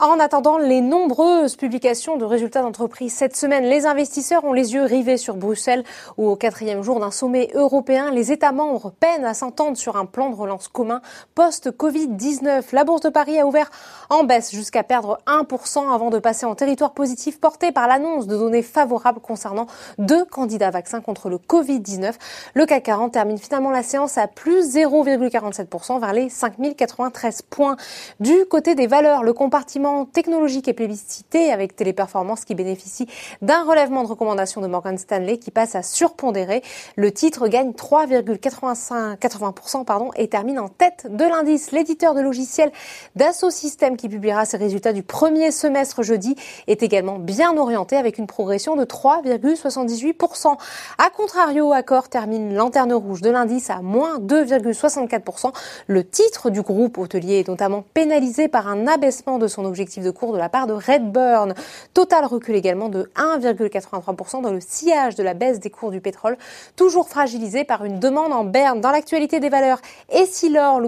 En attendant les nombreuses publications de résultats d'entreprise cette semaine, les investisseurs ont les yeux rivés sur Bruxelles où au quatrième jour d'un sommet européen, les États membres peinent à s'entendre sur un plan de relance commun post-Covid-19. La Bourse de Paris a ouvert en baisse jusqu'à perdre 1% avant de passer en territoire positif porté par l'annonce de données favorables concernant deux candidats vaccins contre le Covid-19. Le CAC 40 termine finalement la séance à plus 0,47% vers les 5093 points. Du côté des valeurs, le compartiment technologique et plébiscité avec Téléperformance qui bénéficie d'un relèvement de recommandation de Morgan Stanley qui passe à surpondérer. Le titre gagne 3,80% pardon, et termine en tête de l'indice. L'éditeur de logiciels Dassault Systèmes qui publiera ses résultats du premier semestre jeudi est également bien orienté avec une progression de 3,78%. A contrario, Accor termine lanterne rouge de l'indice à moins 2,64%. Le titre du groupe hôtelier est notamment pénalisé par un abaissement de son objectif objectif de cours de la part de Redburn. Total recule également de 1,83% dans le sillage de la baisse des cours du pétrole, toujours fragilisé par une demande en berne. Dans l'actualité des valeurs, et si l'or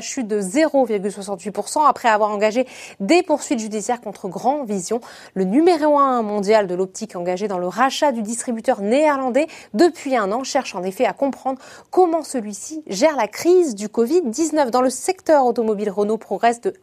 chute de 0,68% après avoir engagé des poursuites judiciaires contre Grand Vision, le numéro 1 mondial de l'optique engagé dans le rachat du distributeur néerlandais depuis un an cherche en effet à comprendre comment celui-ci gère la crise du Covid-19. Dans le secteur automobile, Renault progresse de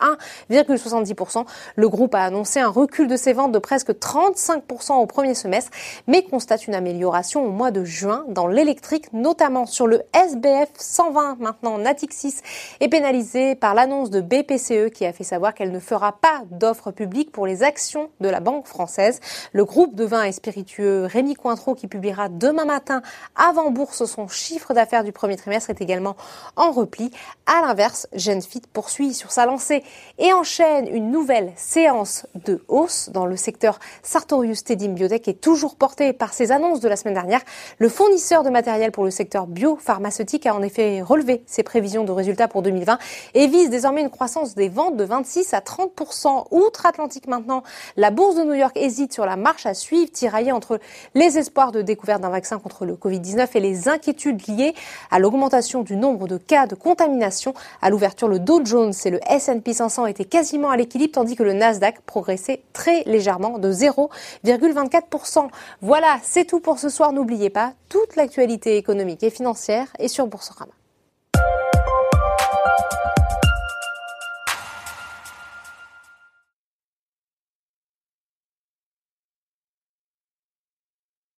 1,70%, le groupe a annoncé un recul de ses ventes de presque 35% au premier semestre, mais constate une amélioration au mois de juin dans l'électrique, notamment sur le SBF 120. Maintenant, Natixis est pénalisé par l'annonce de BPCE qui a fait savoir qu'elle ne fera pas d'offre publique pour les actions de la Banque française. Le groupe de vin et spiritueux Rémi Cointreau, qui publiera demain matin avant bourse son chiffre d'affaires du premier trimestre, est également en repli. À l'inverse, Genfit poursuit sur sa lancée et enchaîne une nouvelle séance de hausse dans le secteur Sartorius Tedim Biotech est toujours portée par ces annonces de la semaine dernière. Le fournisseur de matériel pour le secteur biopharmaceutique a en effet relevé ses prévisions de résultats pour 2020 et vise désormais une croissance des ventes de 26 à 30 outre-Atlantique maintenant. La bourse de New York hésite sur la marche à suivre, tiraillée entre les espoirs de découverte d'un vaccin contre le Covid-19 et les inquiétudes liées à l'augmentation du nombre de cas de contamination. À l'ouverture, le Dow Jones et le S&P 500 étaient quasiment à l'équilibre que le Nasdaq progressait très légèrement de 0,24%. Voilà, c'est tout pour ce soir. N'oubliez pas, toute l'actualité économique et financière est sur Boursorama.